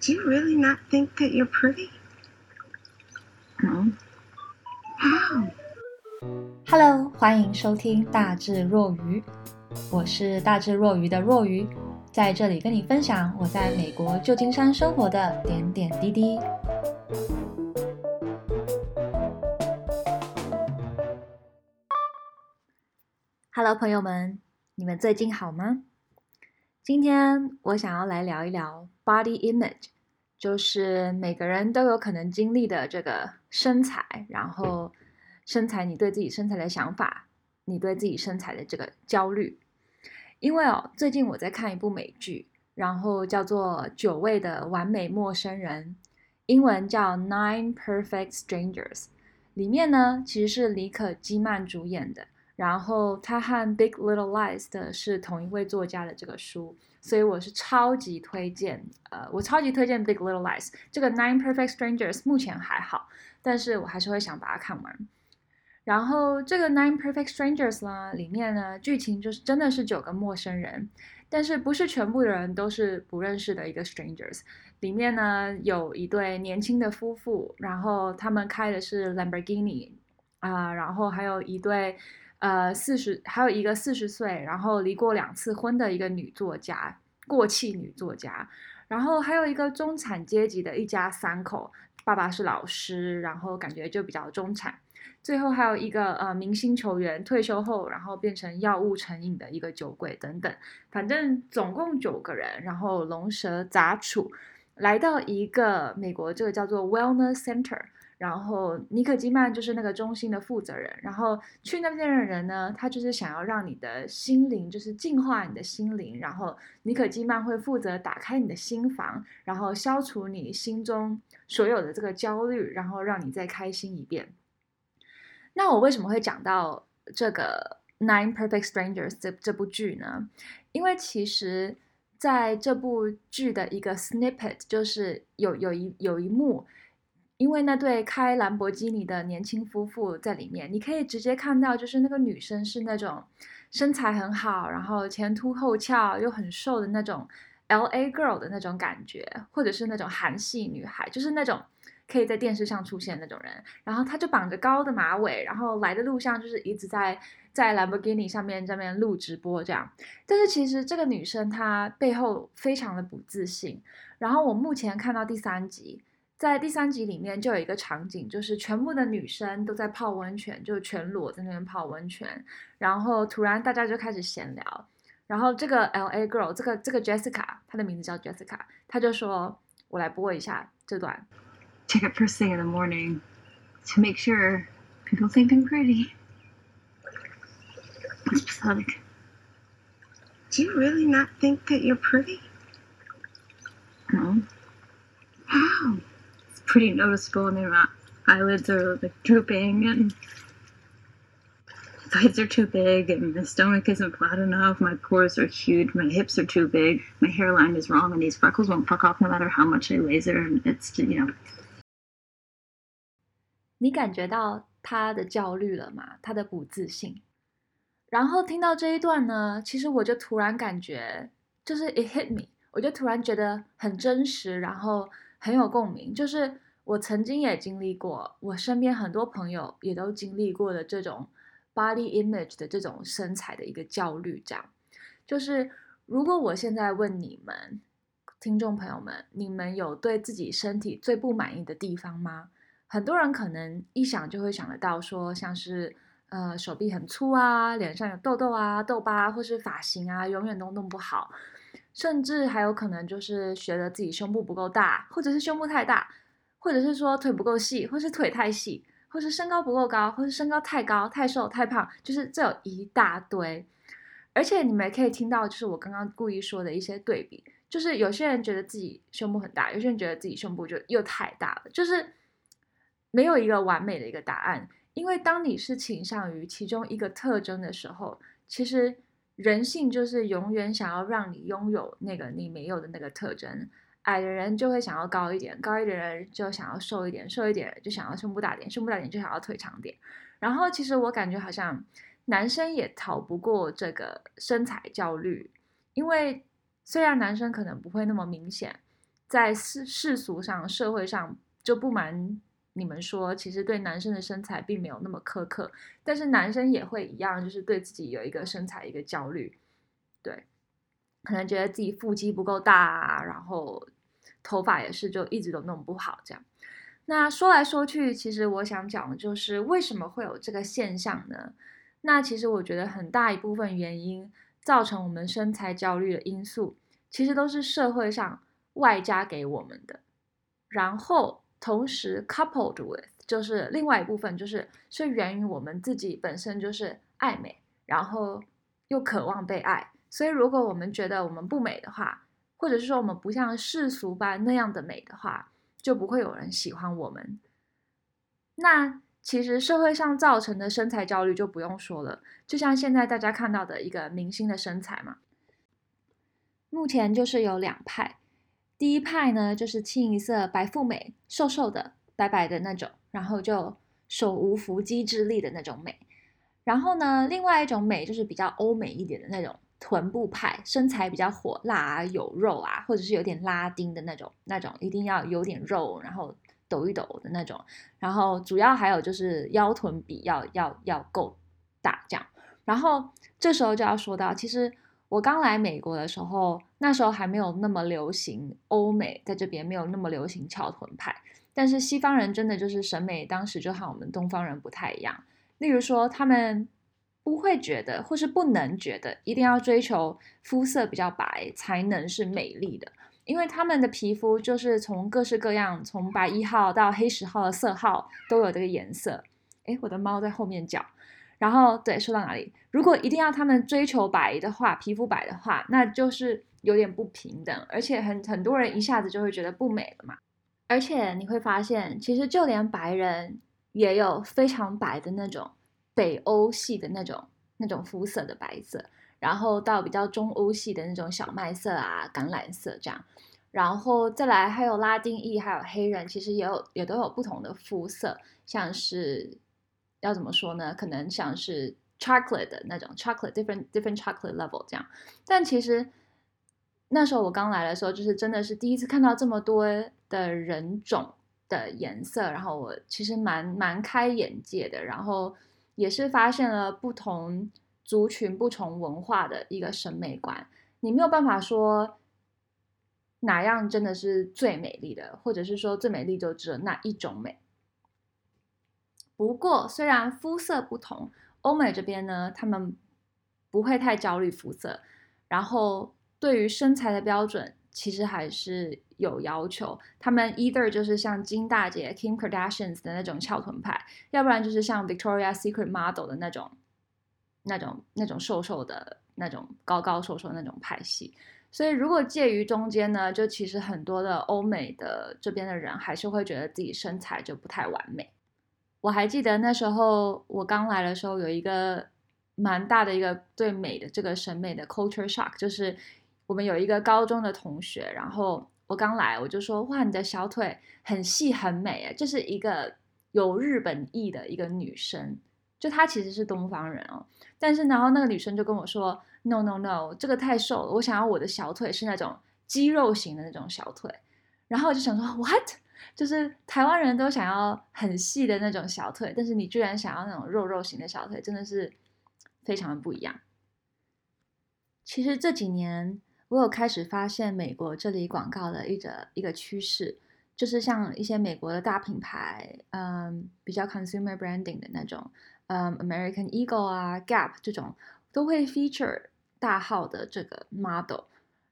Do you really not think that you're pretty? No. How? Hello，欢迎收听大智若愚，我是大智若愚的若愚，在这里跟你分享我在美国旧金山生活的点点滴滴。Hello，朋友们，你们最近好吗？今天我想要来聊一聊 body image，就是每个人都有可能经历的这个身材，然后身材，你对自己身材的想法，你对自己身材的这个焦虑。因为哦，最近我在看一部美剧，然后叫做《久违的完美陌生人》，英文叫《Nine Perfect Strangers》，里面呢其实是李可基曼主演的。然后他和《Big Little Lies》的是同一位作家的这个书，所以我是超级推荐。呃，我超级推荐《Big Little Lies》。这个《Nine Perfect Strangers》目前还好，但是我还是会想把它看完。然后这个《Nine Perfect Strangers》呢，里面呢剧情就是真的是九个陌生人，但是不是全部的人都是不认识的一个 strangers。里面呢有一对年轻的夫妇，然后他们开的是 Lamborghini 啊、然后还有一对。呃，四十还有一个四十岁，然后离过两次婚的一个女作家，过气女作家，然后还有一个中产阶级的一家三口，爸爸是老师，然后感觉就比较中产，最后还有一个呃明星球员退休后，然后变成药物成瘾的一个酒鬼等等，反正总共九个人，然后龙蛇杂处，来到一个美国这个叫做 Wellness Center。然后尼可基曼就是那个中心的负责人，然后去那边的人呢，他就是想要让你的心灵就是净化你的心灵，然后尼可基曼会负责打开你的心房，然后消除你心中所有的这个焦虑，然后让你再开心一遍。那我为什么会讲到这个《Nine Perfect Strangers》这这部剧呢？因为其实在这部剧的一个 snippet，就是有有一有一幕。因为那对开兰博基尼的年轻夫妇在里面，你可以直接看到，就是那个女生是那种身材很好，然后前凸后翘又很瘦的那种 LA girl 的那种感觉，或者是那种韩系女孩，就是那种可以在电视上出现那种人。然后她就绑着高的马尾，然后来的路上就是一直在在兰博基尼上面这边录直播这样。但是其实这个女生她背后非常的不自信。然后我目前看到第三集。在第三集里面就有一个场景，就是全部的女生都在泡温泉，就全裸在那边泡温泉，然后突然大家就开始闲聊，然后这个 LA girl，这个这个 Jessica，她的名字叫 Jessica，她就说：“我来播一下这段。” Check it first thing in the morning to make sure people think I'm pretty. It's pathetic. Do you really not think that you're pretty? No. How? Pretty noticeable. I mean, my eyelids are like drooping, and thighs are too big, and my stomach isn't flat enough. My pores are huge. My hips are too big. My hairline is wrong, and these freckles won't fuck off no matter how much I laser. And it's you know. 你感觉到他的焦虑了吗？他的不自信。然后听到这一段呢，其实我就突然感觉，就是 it hit me，我就突然觉得很真实，然后。 很有共鸣，就是我曾经也经历过，我身边很多朋友也都经历过的这种 body image 的这种身材的一个焦虑。这样，就是如果我现在问你们听众朋友们，你们有对自己身体最不满意的地方吗？很多人可能一想就会想得到，说像是呃手臂很粗啊，脸上有痘痘啊、痘疤，或是发型啊永远都弄不好。甚至还有可能就是觉得自己胸部不够大，或者是胸部太大，或者是说腿不够细，或是腿太细，或是身高不够高，或是身高太高、太瘦、太胖，就是这有一大堆。而且你们也可以听到，就是我刚刚故意说的一些对比，就是有些人觉得自己胸部很大，有些人觉得自己胸部就又太大了，就是没有一个完美的一个答案。因为当你是倾向于其中一个特征的时候，其实。人性就是永远想要让你拥有那个你没有的那个特征。矮的人就会想要高一点，高一点的人就想要瘦一点，瘦一点就想要胸部大点，胸部大点就想要腿长点。然后其实我感觉好像男生也逃不过这个身材焦虑，因为虽然男生可能不会那么明显，在世世俗上、社会上，就不瞒你们说，其实对男生的身材并没有那么苛刻，但是男生也会一样，就是对自己有一个身材一个焦虑，对，可能觉得自己腹肌不够大，然后头发也是就一直都弄不好这样。那说来说去，其实我想讲的就是为什么会有这个现象呢？那其实我觉得很大一部分原因造成我们身材焦虑的因素，其实都是社会上。外加给我们的，然后同时 coupled with 就是另外一部分，就是是源于我们自己本身就是爱美，然后又渴望被爱。所以如果我们觉得我们不美的话，或者是说我们不像世俗般那样的美的话，就不会有人喜欢我们。那其实社会上造成的身材焦虑就不用说了，就像现在大家看到的一个明星的身材嘛，目前就是有两派。第一派呢，就是清一色白富美，瘦瘦的、白白的那种，然后就手无缚鸡之力的那种美。然后呢，另外一种美就是比较欧美一点的那种臀部派，身材比较火辣啊，有肉啊，或者是有点拉丁的那种，那种一定要有点肉，然后抖一抖的那种。然后主要还有就是腰臀比要要要够大这样。然后这时候就要说到，其实。我刚来美国的时候，那时候还没有那么流行欧美，在这边没有那么流行翘臀派。但是西方人真的就是审美，当时就和我们东方人不太一样。例如说，他们不会觉得，或是不能觉得，一定要追求肤色比较白才能是美丽的，因为他们的皮肤就是从各式各样，从白一号到黑十号的色号都有这个颜色。诶，我的猫在后面叫。然后对，说到哪里？如果一定要他们追求白的话，皮肤白的话，那就是有点不平等，而且很很多人一下子就会觉得不美了嘛。而且你会发现，其实就连白人也有非常白的那种北欧系的那种那种肤色的白色，然后到比较中欧系的那种小麦色啊、橄榄色这样，然后再来还有拉丁裔，还有黑人，其实也有也都有不同的肤色，像是。要怎么说呢？可能像是 chocolate 的那种 chocolate different different chocolate level 这样，但其实那时候我刚来的时候，就是真的是第一次看到这么多的人种的颜色，然后我其实蛮蛮开眼界的，然后也是发现了不同族群、不同文化的一个审美观。你没有办法说哪样真的是最美丽的，或者是说最美丽就只有那一种美。不过，虽然肤色不同，欧美这边呢，他们不会太焦虑肤色，然后对于身材的标准，其实还是有要求。他们 either 就是像金大姐 Kim Kardashian 的那种翘臀派，要不然就是像 Victoria Secret model 的那种、那种、那种瘦瘦的、那种高高瘦瘦的那种派系。所以，如果介于中间呢，就其实很多的欧美的这边的人还是会觉得自己身材就不太完美。我还记得那时候我刚来的时候，有一个蛮大的一个对美的这个审美的 culture shock，就是我们有一个高中的同学，然后我刚来我就说，哇，你的小腿很细很美诶，这是一个有日本裔的一个女生，就她其实是东方人哦，但是然后那个女生就跟我说，no no no，这个太瘦了，我想要我的小腿是那种肌肉型的那种小腿，然后我就想说，what？就是台湾人都想要很细的那种小腿，但是你居然想要那种肉肉型的小腿，真的是非常的不一样。其实这几年我有开始发现美国这里广告的一个一个趋势，就是像一些美国的大品牌，嗯，比较 consumer branding 的那种，嗯，American Eagle 啊，Gap 这种都会 feature 大号的这个 model。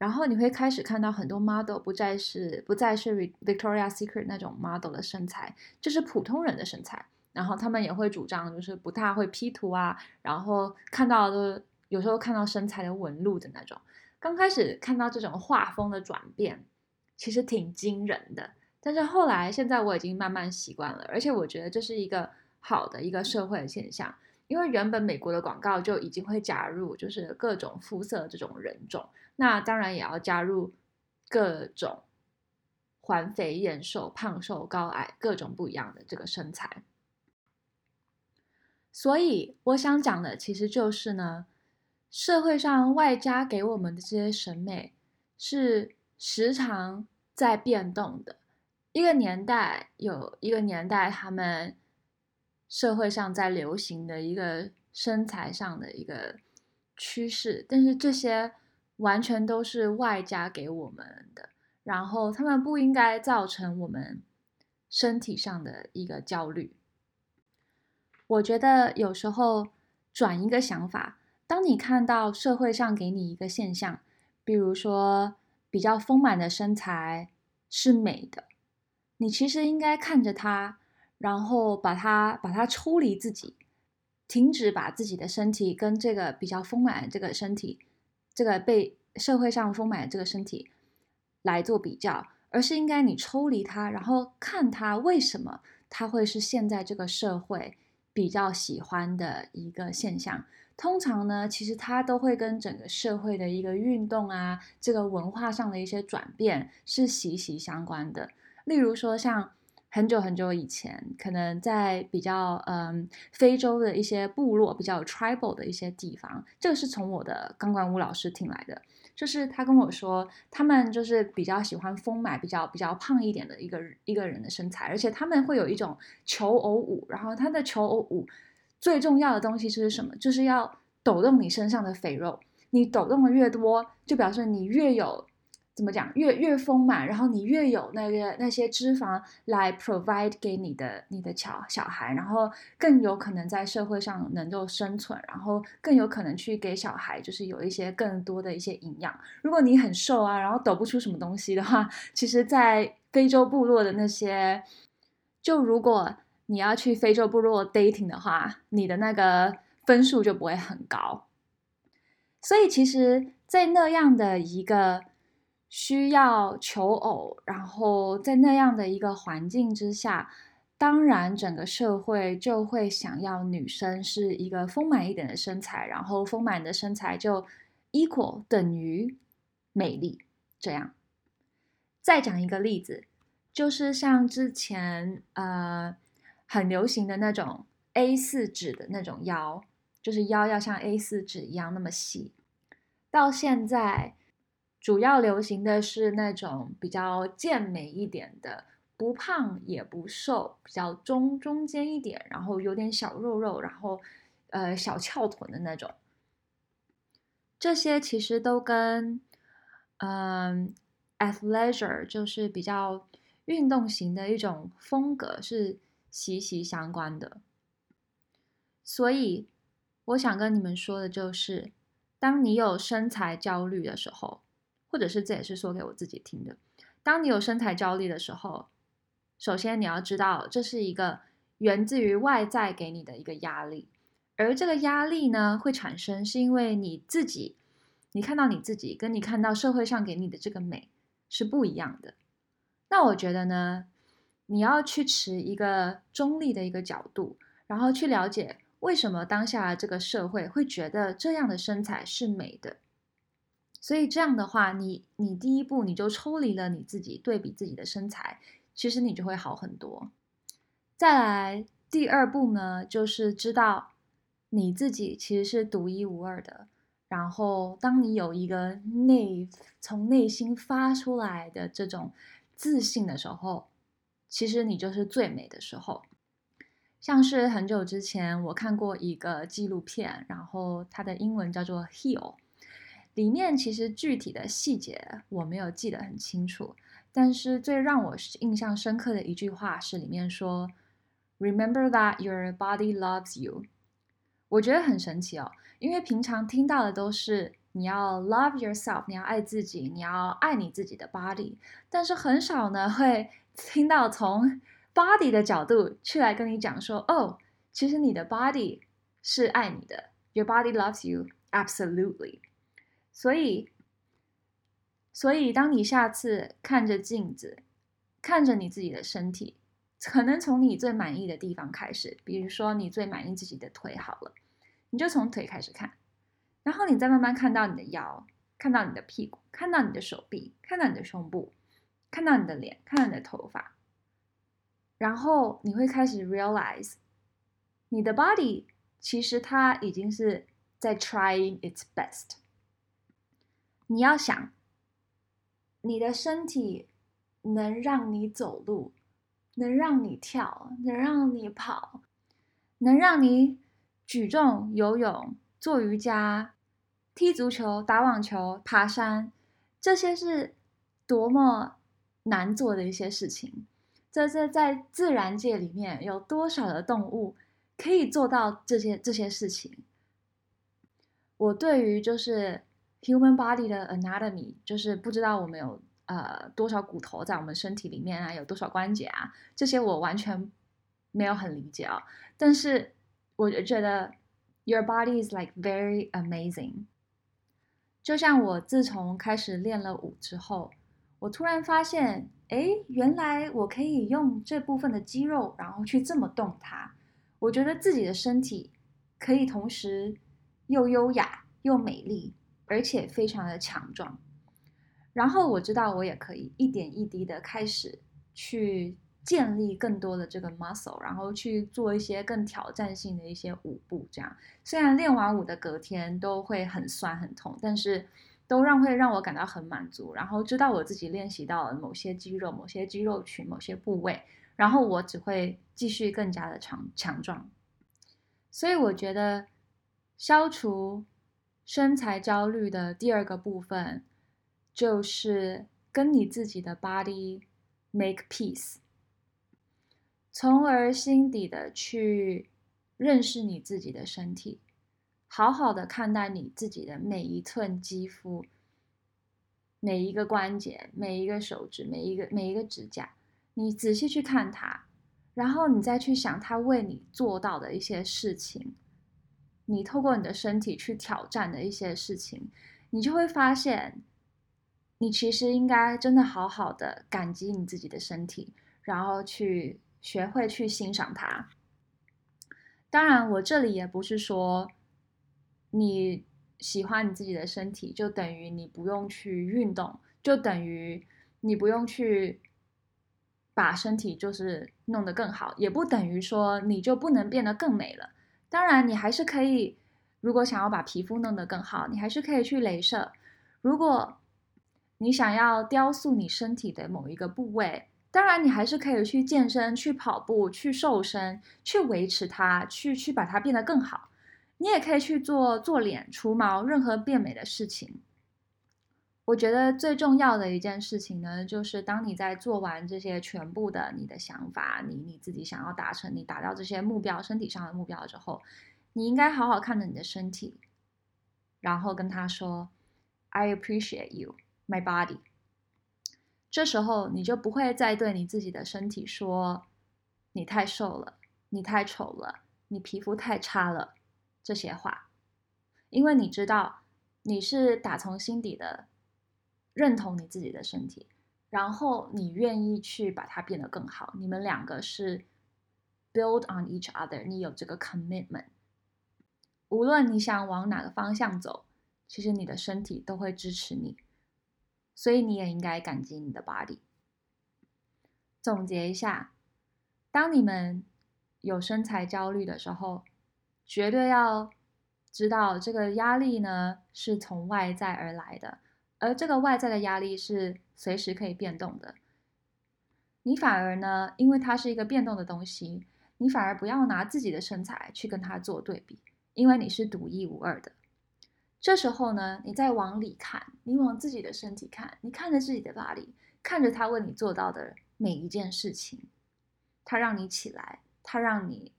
然后你会开始看到很多 model 不再是不再是 Victoria Secret 那种 model 的身材，就是普通人的身材。然后他们也会主张就是不太会 P 图啊，然后看到的有时候看到身材的纹路的那种。刚开始看到这种画风的转变，其实挺惊人的。但是后来现在我已经慢慢习惯了，而且我觉得这是一个好的一个社会的现象，因为原本美国的广告就已经会加入就是各种肤色这种人种。那当然也要加入各种环肥燕瘦、胖瘦高矮各种不一样的这个身材。所以我想讲的其实就是呢，社会上外加给我们的这些审美，是时常在变动的。一个年代有一个年代，他们社会上在流行的一个身材上的一个趋势，但是这些完全都是外加给我们的，然后他们不应该造成我们身体上的一个焦虑。我觉得有时候转一个想法，当你看到社会上给你一个现象，比如说比较丰满的身材是美的。你其实应该看着它，然后把它把它抽离自己，停止把自己的身体跟这个比较丰满的这个身体，这个被社会上丰满的这个身体来做比较，而是应该你抽离它，然后看它为什么它会是现在这个社会比较喜欢的一个现象。通常呢，其实它都会跟整个社会的一个运动啊，这个文化上的一些转变是息息相关的。例如说，像很久很久以前，可能在比较嗯非洲的一些部落，比较有 tribal 的一些地方，这个是从我的钢管舞老师听来的，就是他跟我说，他们就是比较喜欢丰满、比较比较胖一点的一个一个人的身材，而且他们会有一种求偶舞，然后他的求偶舞最重要的东西是什么？就是要抖动你身上的肥肉，你抖动的越多，就表示你越有。怎么讲？越越丰满，然后你越有那个那些脂肪来 provide 给你的你的小小孩，然后更有可能在社会上能够生存，然后更有可能去给小孩就是有一些更多的一些营养。如果你很瘦啊，然后抖不出什么东西的话，其实，在非洲部落的那些，就如果你要去非洲部落 dating 的话，你的那个分数就不会很高。所以，其实，在那样的一个。需要求偶，然后在那样的一个环境之下，当然整个社会就会想要女生是一个丰满一点的身材，然后丰满的身材就 equal 等于美丽。这样，再讲一个例子，就是像之前呃很流行的那种 A4 纸的那种腰，就是腰要像 A4 纸一样那么细，到现在。主要流行的是那种比较健美一点的，不胖也不瘦，比较中中间一点，然后有点小肉肉，然后呃小翘臀的那种。这些其实都跟嗯、athleisure 就是比较运动型的一种风格是息息相关的。所以我想跟你们说的就是，当你有身材焦虑的时候。或者是这也是说给我自己听的。当你有身材焦虑的时候，首先你要知道，这是一个源自于外在给你的一个压力，而这个压力呢，会产生是因为你自己，你看到你自己跟你看到社会上给你的这个美是不一样的。那我觉得呢，你要去持一个中立的一个角度，然后去了解为什么当下这个社会会觉得这样的身材是美的。所以这样的话，你你第一步你就抽离了你自己，对比自己的身材，其实你就会好很多。再来第二步呢，就是知道你自己其实是独一无二的。然后，当你有一个内从内心发出来的这种自信的时候，其实你就是最美的时候。像是很久之前我看过一个纪录片，然后它的英文叫做《Heal》。里面其实具体的细节我没有记得很清楚，但是最让我印象深刻的一句话是里面说：“Remember that your body loves you。”我觉得很神奇哦，因为平常听到的都是你要 love yourself，你要爱自己，你要爱你自己的 body，但是很少呢会听到从 body 的角度去来跟你讲说：“哦，其实你的 body 是爱你的，your body loves you absolutely。”所以，所以，当你下次看着镜子，看着你自己的身体，可能从你最满意的地方开始，比如说你最满意自己的腿，好了，你就从腿开始看，然后你再慢慢看到你的腰，看到你的屁股，看到你的手臂，看到你的胸部，看到你的脸，看到你的头发，然后你会开始 realize，你的 body 其实它已经是在 trying its best。你要想，你的身体能让你走路，能让你跳，能让你跑，能让你举重、游泳、做瑜伽、踢足球、打网球、爬山，这些是多么难做的一些事情。这这在自然界里面有多少的动物可以做到这些这些事情？我对于就是 human body 的 anatomy，就是不知道我们有呃多少骨头在我们身体里面啊，有多少关节啊，这些我完全没有很理解啊。但是我觉得 your body is like very amazing。就像我自从开始练了舞之后，我突然发现，哎，原来我可以用这部分的肌肉，然后去这么动它。我觉得自己的身体可以同时。又优雅又美丽，而且非常的强壮。然后我知道我也可以一点一滴的开始去建立更多的这个 muscle，然后去做一些更挑战性的一些舞步。这样虽然练完舞的隔天都会很酸很痛，但是都让会让我感到很满足。然后知道我自己练习到了某些肌肉、某些肌肉群、某些部位，然后我只会继续更加的强强壮。所以我觉得。消除身材焦虑的第二个部分，就是跟你自己的 body make peace，从而心底的去认识你自己的身体，好好的看待你自己的每一寸肌肤、每一个关节、每一个手指、每一个每一个指甲，你仔细去看它，然后你再去想它为你做到的一些事情。你透过你的身体去挑战的一些事情，你就会发现，你其实应该真的好好的感激你自己的身体，然后去学会去欣赏它。当然，我这里也不是说你喜欢你自己的身体，就等于你不用去运动，就等于你不用去把身体就是弄得更好，也不等于说你就不能变得更美了。当然，你还是可以，如果想要把皮肤弄得更好，你还是可以去镭射。如果你想要雕塑你身体的某一个部位，当然你还是可以去健身、去跑步、去瘦身、去维持它、去去把它变得更好。你也可以去做做脸、除毛，任何变美的事情。我觉得最重要的一件事情呢，就是当你在做完这些全部的你的想法，你你自己想要达成，你达到这些目标，身体上的目标之后，你应该好好看着你的身体，然后跟他说：“I appreciate you, my body。”这时候你就不会再对你自己的身体说：“你太瘦了，你太丑了，你皮肤太差了”这些话，因为你知道你是打从心底的。认同你自己的身体，然后你愿意去把它变得更好。你们两个是 build on each other，你有这个 commitment。无论你想往哪个方向走，其实你的身体都会支持你，所以你也应该感激你的 body。总结一下，当你们有身材焦虑的时候，绝对要知道这个压力呢，是从外在而来的。而这个外在的压力是随时可以变动的，你反而呢，因为它是一个变动的东西，你反而不要拿自己的身材去跟它做对比，因为你是独一无二的。这时候呢，你再往里看，你往自己的身体看，你看着自己的 body，看着他为你做到的每一件事情，他让你起来，他让你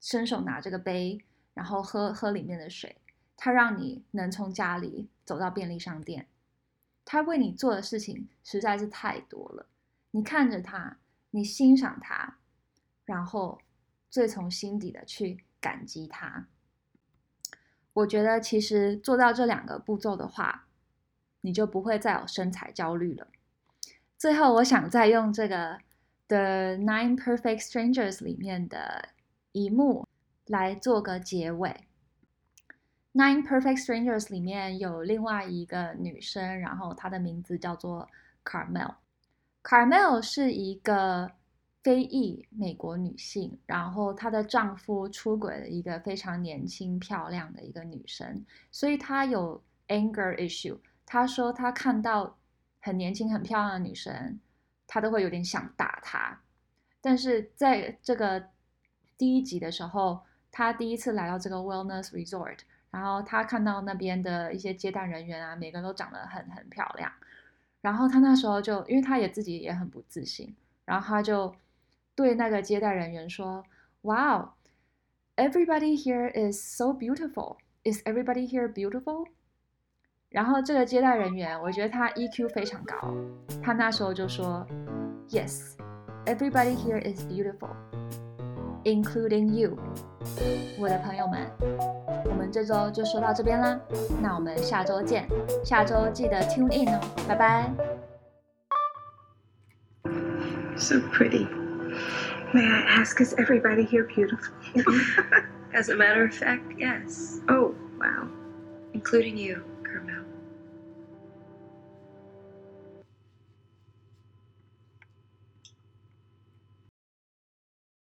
伸手拿这个杯，然后喝喝里面的水。他让你能从家里走到便利商店，他为你做的事情实在是太多了。你看着他，你欣赏他，然后最从心底的去感激他。我觉得其实做到这两个步骤的话，你就不会再有身材焦虑了。最后，我想再用这个《The Nine Perfect Strangers》里面的一幕来做个结尾。Nine Perfect Strangers 里面有另外一个女生，然后她的名字叫做 Carmel。Carmel 是一个非裔美国女性，然后她的丈夫出轨了一个非常年轻漂亮的一个女生，所以她有 anger issue。她说她看到很年轻很漂亮的女生，她都会有点想打她。但是在这个第一集的时候，她第一次来到这个 wellness resort，然后他看到那边的一些接待人员啊，每个人都长得很很漂亮。然后他那时候就，因为他也自己也很不自信，然后他就对那个接待人员说：“Wow, everybody here is so beautiful. Is everybody here beautiful?” 然后这个接待人员，我觉得他 EQ 非常高，他那时候就说：“Yes, everybody here is beautiful, including you。”我的朋友们，我们这周就说到这边啦，那我们下周见，下周记得 tune in 哦，拜拜。So pretty. May I ask, is everybody here beautiful? As a matter of fact, yes, oh, wow. including you, Carmel.